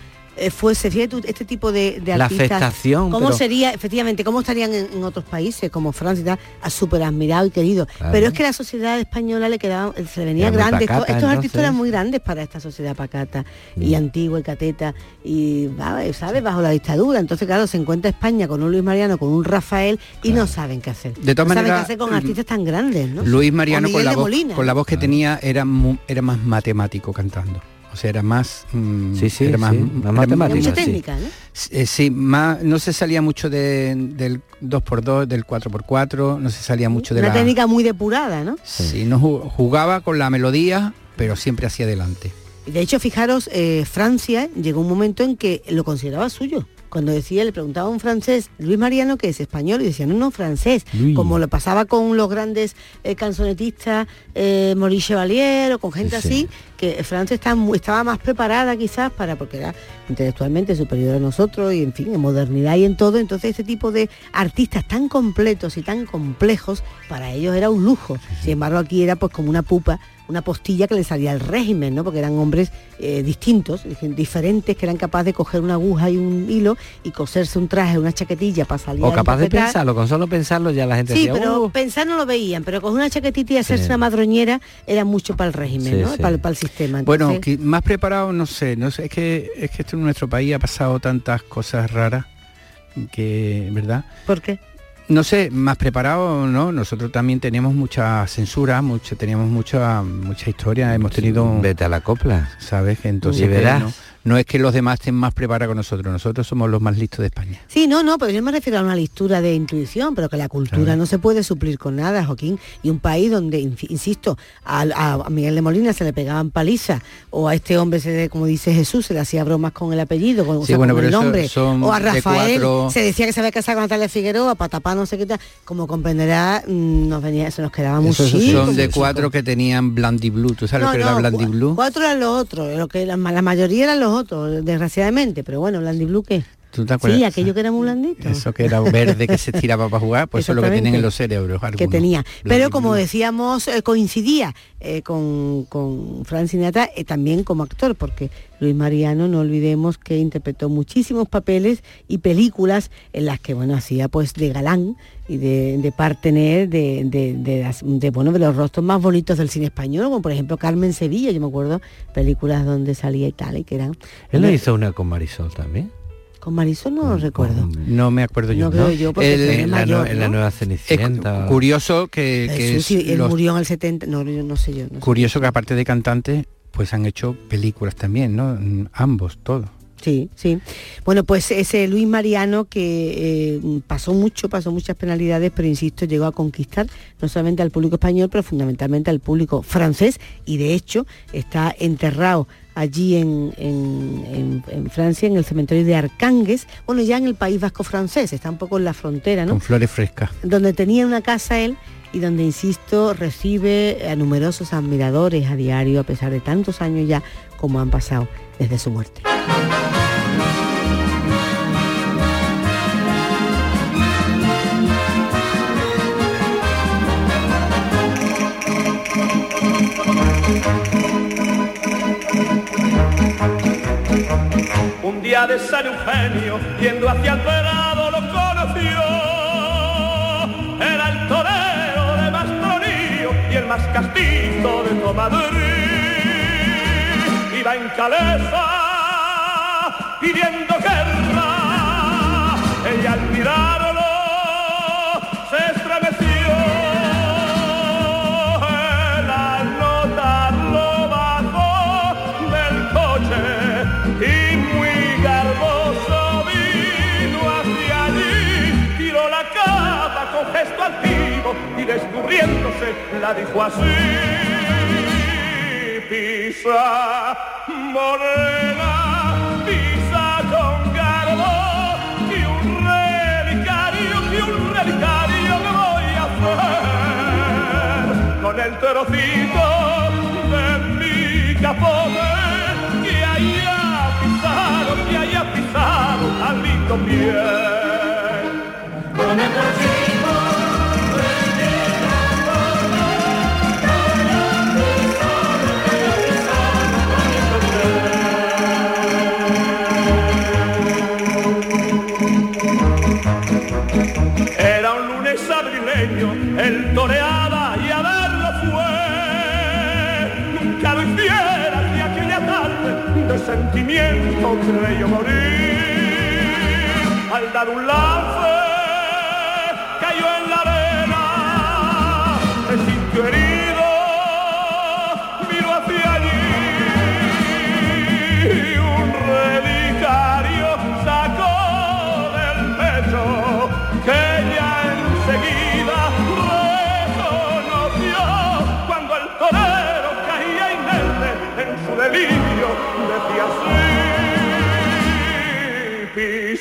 fuese, fíjate tú, este tipo de, de La artistas. afectación, ¿Cómo pero- sería, efectivamente, cómo estarían en, en otros países como Francia y tal, a súper admirado y querido? Claro. Pero es que la sociedad española le quedaba, se le venía Era muy grande. pacata, Estos, artistas eran muy grandes para esta sociedad pacata y Mm. antigua y cateta y, ¿sabes? Bajo la dictadura. Entonces, claro, se encuentra España con un Luis Mariano, con un Rafael y no saben qué hacer. De todas no saben qué maneras, hacer con artistas tan grandes, ¿no? Luis Mariano con la, voz, Molina. con la voz que tenía era era más matemático cantando. O sea, era más... mm, Sí, sí, era más, sí, más era matemático, Mucha sí. técnica, ¿no? Eh, sí, más, no se salía mucho de- del 2x2, del 4x4, no se salía mucho de Una la... técnica muy depurada, ¿no? Sí, no ju- jugaba con la melodía, pero siempre hacia adelante. Y De hecho, fijaros, eh, Francia llegó un momento en que lo consideraba suyo. Cuando decía, le preguntaba a un francés, Luis Mariano, que es español, y decía, no, no, francés. Luis. Como lo pasaba con los grandes eh, canzonetistas, eh, Maurice Chevalier o con gente Sí, así, sí. que Francia estaba más preparada quizás para, porque era intelectualmente superior a nosotros y en fin, en modernidad y en todo. Entonces este tipo de artistas tan completos y tan complejos, para ellos era un lujo. Sin embargo, aquí era pues como una pupa una postilla que le salía al régimen, ¿no? Porque eran hombres eh, distintos, diferentes, que eran capaces de coger una aguja y un hilo y coserse un traje, una chaquetilla para salir O capaz de pensarlo, con solo pensarlo ya la gente Sí, decía, pero "Uh". pensar no lo veían, pero con una chaquetita y hacerse Sí. una madroñera era mucho para el régimen, Sí, ¿no? sí. Para, para el sistema. Bueno, Entonces, más preparado, no sé, no sé, es que es que esto en nuestro país ha pasado tantas cosas raras que, ¿verdad? ¿Por qué? No sé, más preparado, ¿no? Nosotros también teníamos mucha censura, mucho, teníamos mucha mucha historia, hemos tenido, Vete a la copla. ¿sabes? Entonces verás. no, no es que los demás estén más preparados que nosotros, nosotros somos los más listos de España. Sí, no, no, pero yo me refiero a una lectura de intuición, pero que la cultura Claro. no se puede suplir con nada, Joaquín. Y un país donde, insisto, a, Miguel de Molina se le pegaban palizas, o a este hombre, se le- como dice Jesús, se le hacía bromas con el apellido, con, o Sí, sea, bueno, con el nombre, son o a Rafael, cuatro- se decía que se había casado con Natalia Figueroa, para tapar no sé qué tal. Como comprenderá, mm, nos venía, se nos quedaba muchísimo. son de cuatro que tenían Blandy Blue, ¿tú sabes lo que era Blandy Blue? Cuatro eran los otros, lo que la, la mayoría eran los desgraciadamente, pero bueno, Blandy Blue qué. ¿Tú te acuerdas? Sí, aquello que era muy blandito. Eso que era verde que se estiraba para jugar, pues eso es lo que tienen en los cerebros. que algunos. tenía. Blandy Pero como decíamos, eh, coincidía eh, con, con Frank Sinatra eh, también como actor, porque Luis Mariano, no olvidemos que interpretó muchísimos papeles y películas en las que, bueno, hacía pues de galán y de, de partener de, de, de, bueno, de los rostros más bonitos del cine español, como por ejemplo Carmen Sevilla, yo me acuerdo, películas donde salía y tal, y que eran... Él no hizo una con Marisol también. Con Marisol no lo recuerdo. No me acuerdo yo. No creo yo, porque fue en, la, en ¿no? nueva Es Cenicienta. curioso que, que Jesús, sí, él los- murió en el 70, no, yo no sé yo. no sé. curioso que aparte de cantantes, pues han hecho películas también, ¿no? Ambos, todos. Sí, sí. Bueno, pues ese Luis Mariano que eh, pasó mucho, pasó muchas penalidades, pero insisto, llegó a conquistar no solamente al público español, pero fundamentalmente al público francés y de hecho está enterrado allí en, en- en- en Francia, en el cementerio de Arcangues, bueno, ya en el País Vasco francés, está un poco en la frontera, ¿no? Con flores frescas. donde tenía una casa él y donde, insisto, recibe a numerosos admiradores a diario, a pesar de tantos años ya como han pasado desde su muerte. Día de San Eugenio, yendo hacia el verado, lo conoció. Era el torero de Mastronillo y el más castizo de todo Madrid. Iba en caleza pidiendo guerra. Ella al mirarlo la dijo así. Pisa, morena, pisa con garbo y un relicario, y un relicario me voy a hacer con el trocito de mi capote que haya pisado, que haya pisado tan lindo pie. Con el trocito sentimiento creyó morir. Al dar un lance, así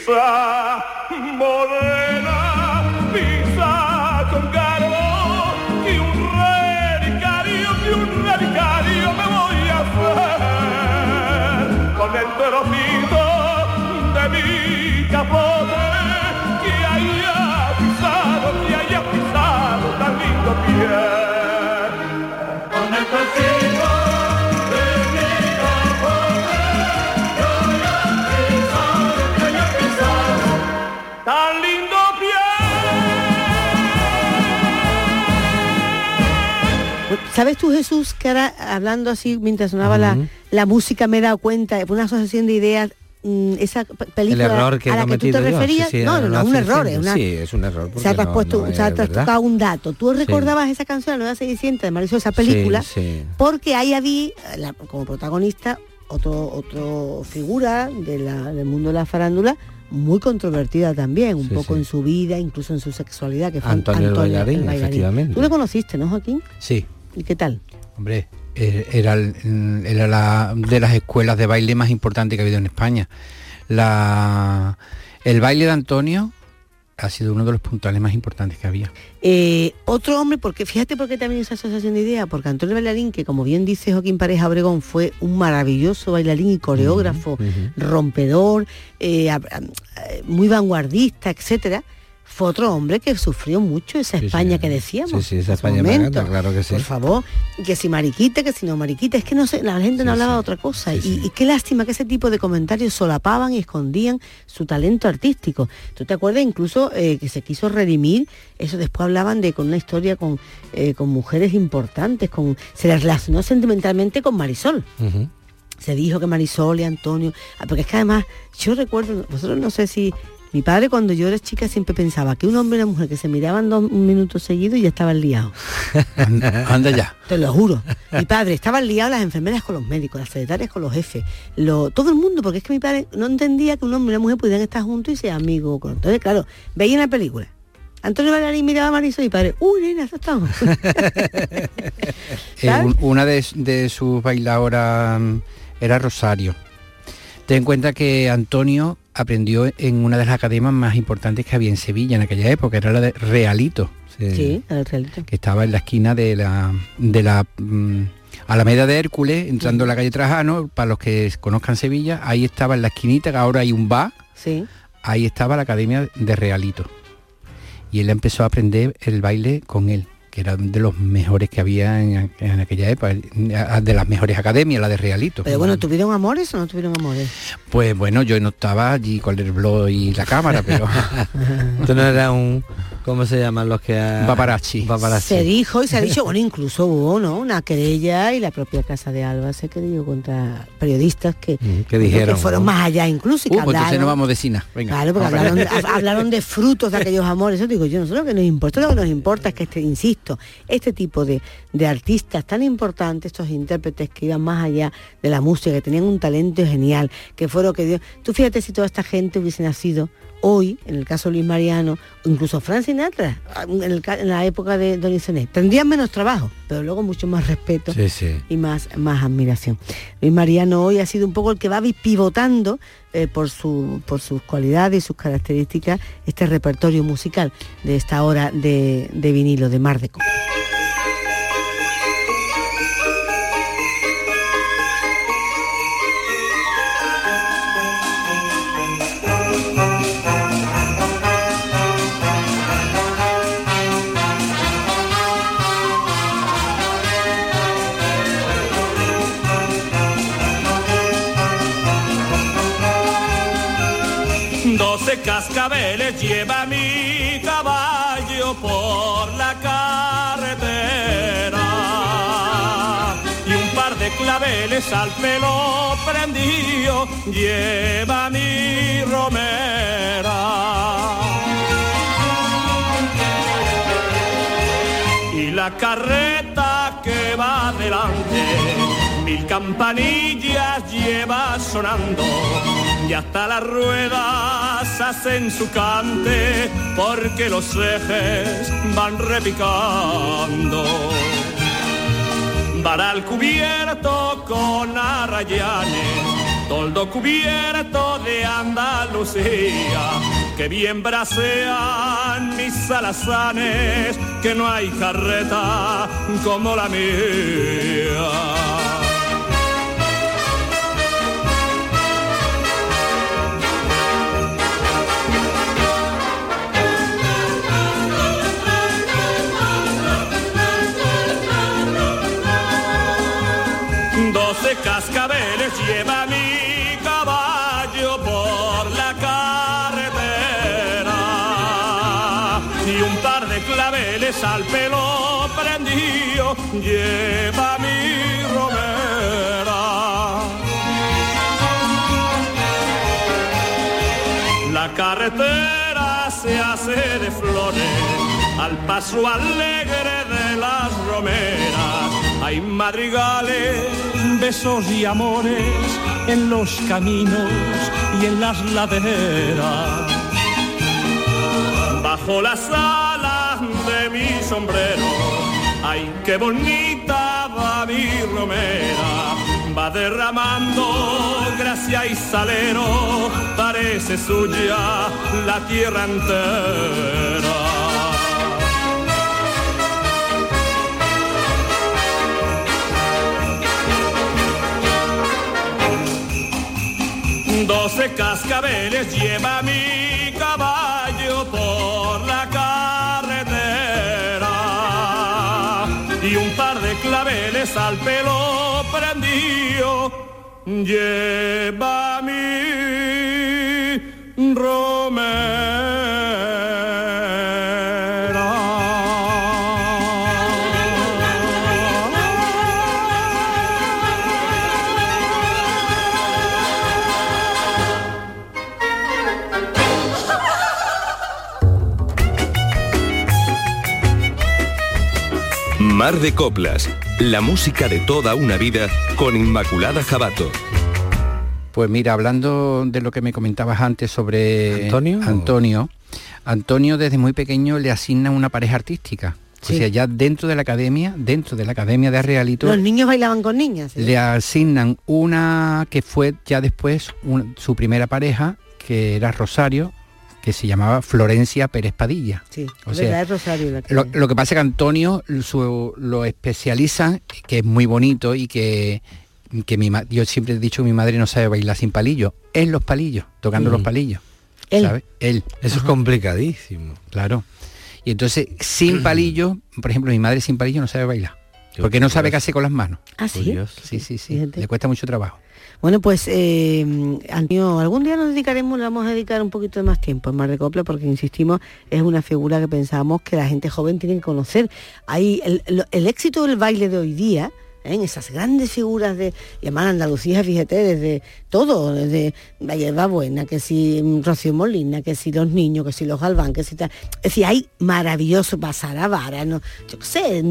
¿Sabes tú, Jesús, que ahora hablando así mientras sonaba la, la música me he dado cuenta, una asociación de ideas, mm, esa película El error que a la que tú te yo. referías, Sí, sí, no, no, un error, es una, Sí, es un error. o sea, te has no- puesto, no o sea, es te has verdad. tocado un dato. Tú recordabas esa canción, la nueva 600 de Marisol, esa película, porque ahí había la- como protagonista otro otro figura de la- del mundo de la farándula muy controvertida también, un Sí, poco sí. en su vida, incluso en su sexualidad, que fue Antonio el bailarín, efectivamente. Tú le conociste, ¿no, Joaquín? Sí. ¿Y qué tal? Hombre, eh, era, la, de las escuelas de baile más importantes que ha habido en España. La, el baile de Antonio ha sido uno de los puntuales más importantes que había. Eh, otro hombre, porque fíjate por qué también esa asociación de ideas, porque Antonio Bailarín, que como bien dice Joaquín Pareja Obregón, fue un maravilloso bailarín y coreógrafo, rompedor, eh, muy vanguardista, etcétera, fue otro hombre que sufrió mucho esa España que decíamos. Sí, sí, esa España magata, claro que sí. Por favor, que si mariquita, que si no mariquita, es que no sé, la gente no hablaba de otra cosa. y, y qué lástima que ese tipo de comentarios solapaban y escondían su talento artístico. ¿Tú te acuerdas incluso eh, que se quiso redimir? Eso después hablaban de con una historia con, eh, con mujeres importantes, con se les relacionó sentimentalmente con Marisol. Se dijo que Marisol y Antonio, ah, porque es que además yo recuerdo, vosotros no sé si Mi padre cuando yo era chica siempre pensaba que un hombre y una mujer que se miraban dos minutos seguidos y ya estaban liados. Anda ya. Te lo juro. Mi padre, estaban liados las enfermeras con los médicos, las secretarias con los jefes, lo, todo el mundo, porque es que mi padre no entendía que un hombre y una mujer pudieran estar juntos y ser amigos. Entonces, claro, veía una película. Antonio Bailarín miraba a Marisol y padre, uy, nena, eso estamos. Eh, una de, de sus bailadoras mm, era Rosario. Ten en cuenta que Antonio aprendió en una de las academias más importantes que había en Sevilla en aquella época, era la de Realito. Sí, el Realito. Que estaba en la esquina de la, de la mm, Alameda de Hércules, entrando a la calle Trajano, para los que conozcan Sevilla, ahí estaba en la esquinita, que ahora hay un bar, sí. ahí estaba la academia de Realito. Y él empezó a aprender el baile con él que era de los mejores que había en, en, aquella época, de las mejores academias, la de Realito. Pero bueno, ¿tuvieron amores o no tuvieron amores? Pues bueno, yo no estaba allí con el blog y la cámara, pero... Tú no eras un... ¿Cómo se llaman los que... Ha... Paparazzi. Paparazzi. Se dijo y se ha dicho, bueno, incluso hubo, ¿no? Una querella y la propia Casa de Alba se querido contra periodistas que, que dijeron, que fueron ¿no? más allá incluso y que Uh, pues hablaron, entonces no vamos de cine. Venga. Claro, porque hablaron, de- hablaron de frutos de aquellos amores. Eso digo yo, nosotros lo que nos importa, lo que nos importa es que este, insisto, este tipo de, de artistas tan importantes, estos intérpretes que iban más allá de la música, que tenían un talento genial, que fueron que Dios. Tú fíjate si toda esta gente hubiese nacido hoy, en el caso de Luis Mariano, incluso Frank Sinatra, en, el ca- en la época de Don Isenet, tendrían menos trabajo, pero luego mucho más respeto Sí, sí. y más, más admiración. Luis Mariano hoy ha sido un poco el que va pivotando eh, por, su, por sus cualidades y sus características este repertorio musical de esta hora de, de vinilo, de Mar de Copas. Cascabeles lleva mi caballo por la carretera y un par de claveles al pelo prendido lleva mi romera. Y la carreta que va delante, mil campanillas lleva sonando y hasta las ruedas hacen su cante porque los ejes van repicando. Varal cubierto con arrayanes, toldo cubierto de Andalucía, que bien brasean mis alazanes, que no hay carreta como la mía. Al pelo prendido lleva mi romera. La carretera se hace de flores al paso alegre de las romeras. Hay madrigales, besos y amores en los caminos y en las laderas. Bajo las alas de mi sombrero, ay, qué bonita va mi romera. Va derramando gracia y salero, parece suya la tierra entera. Doce cascabeles lleva mi redes al pelo prendido, lleva mi romera. Mar de Coplas la música de toda una vida con Inmaculada Jabato. Pues mira, hablando de lo que me comentabas antes sobre ¿Antonio? Antonio, Antonio desde muy pequeño le asigna una pareja artística. Sí. O sea, ya dentro de la academia, dentro de la academia de Realito, Los niños bailaban con niñas. ¿sí? le asignan una que fue ya después un- su primera pareja, que era Rosario, que se llamaba Florencia Pérez Padilla. Sí, O es sea, verdad, es Rosario la que- Lo, lo que pasa es que Antonio su- lo especializa, que es muy bonito y que, que mi yo siempre he dicho que mi madre no sabe bailar sin palillos, en los palillos, tocando Mm. los palillos. Él. ¿sabes? Él. Eso es complicadísimo. Claro. Y entonces, sin palillos, por ejemplo, mi madre sin palillos no sabe bailar. Porque no sabe qué hacer con las manos. Ah, sí. Curioso. Sí, sí, sí. Fíjate. Le cuesta mucho trabajo. Bueno, pues, eh, algún día nos dedicaremos, le vamos a dedicar un poquito de más tiempo en Mar de Copla, porque insistimos, es una figura que pensamos que la gente joven tiene que conocer. Hay el, éxito del baile de hoy día, ¿eh? en esas grandes figuras de, además Andalucía, fíjate, desde todo, desde la buena, que si mm, Rocío Molina, que si los niños, que si los Galván, que si tal. Es decir, hay maravilloso Basara Vara, no, yo qué sé,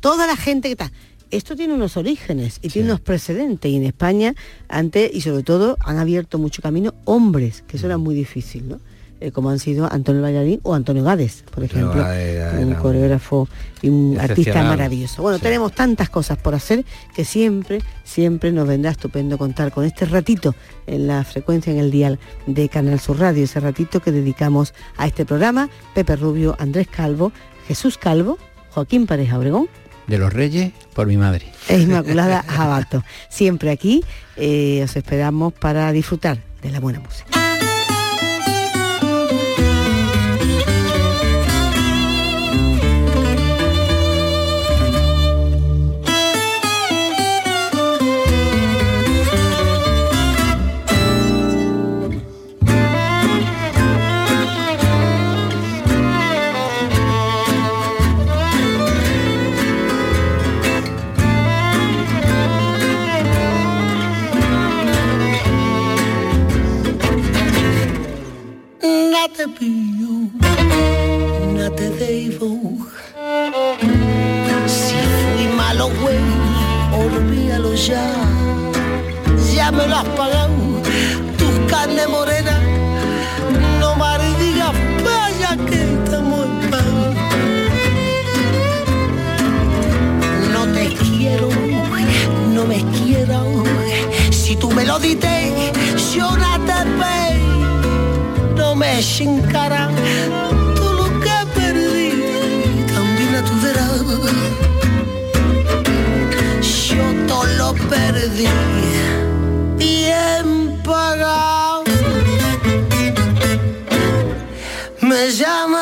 toda la gente que está. Esto tiene unos orígenes y tiene unos precedentes y en España antes y sobre todo han abierto mucho camino hombres, que eso era muy difícil, ¿no? Eh, como han sido Antonio Ballarín o Antonio Gades, por ejemplo, era un un coreógrafo y un artista maravilloso. Bueno, Sí. tenemos tantas cosas por hacer que siempre, siempre nos vendrá estupendo contar con este ratito en la frecuencia en el dial de Canal Sur Radio, ese ratito que dedicamos a este programa, Pepe Rubio, Andrés Calvo, Jesús Calvo, Joaquín Pareja Obregón De los Reyes, por mi madre. e Inmaculada Jabato. Siempre aquí eh, os esperamos para disfrutar de la buena música. Te pillo, no te debo. Si fui malo, güey, olvídalo ya. Ya me lo has pagado, tus carnes morenas. No me digas, vaya que estamos en paz. No te quiero, no me quiero. Si tú me lo dices, yo no te veo me echen cara todo lo que perdí también a tu verás yo todo lo perdí bien pagado. Me llama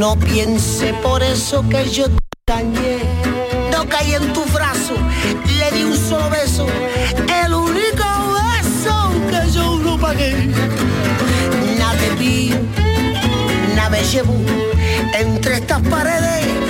No piense por eso que yo te dañé. No caí en tu brazo, le di un solo beso, el único beso que yo no pagué. Nada vi, nada me llevo entre estas paredes